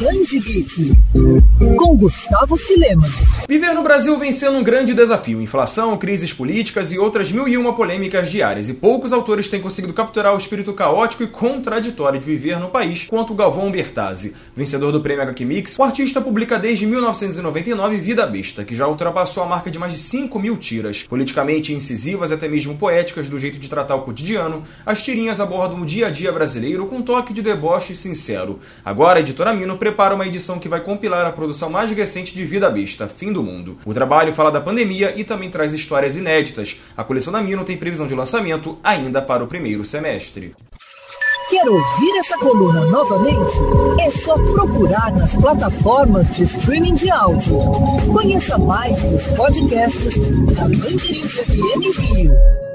Titãs e Geek, com Gustavo Filema. Viver no Brasil vem sendo um grande desafio. Inflação, crises políticas e outras mil e uma polêmicas diárias. E poucos autores têm conseguido capturar o espírito caótico e contraditório de viver no país quanto Galvão Bertazzi. Vencedor do prêmio HQ Mix, o artista publica desde 1999 Vida Besta, que já ultrapassou a marca de mais de 5 mil tiras. Politicamente incisivas, até mesmo poéticas do jeito de tratar o cotidiano, as tirinhas abordam o dia a dia brasileiro com um toque de deboche sincero. Agora, a editora Mino prepara uma edição que vai compilar a produção mais recente de Vida Besta, Fim do Mundo. O trabalho fala da pandemia e também traz histórias inéditas. A coleção da Mino tem previsão de lançamento ainda para o primeiro semestre. Quer ouvir essa coluna novamente? É só procurar nas plataformas de streaming de áudio. Conheça mais dos podcasts da Mandirinhos FM Rio.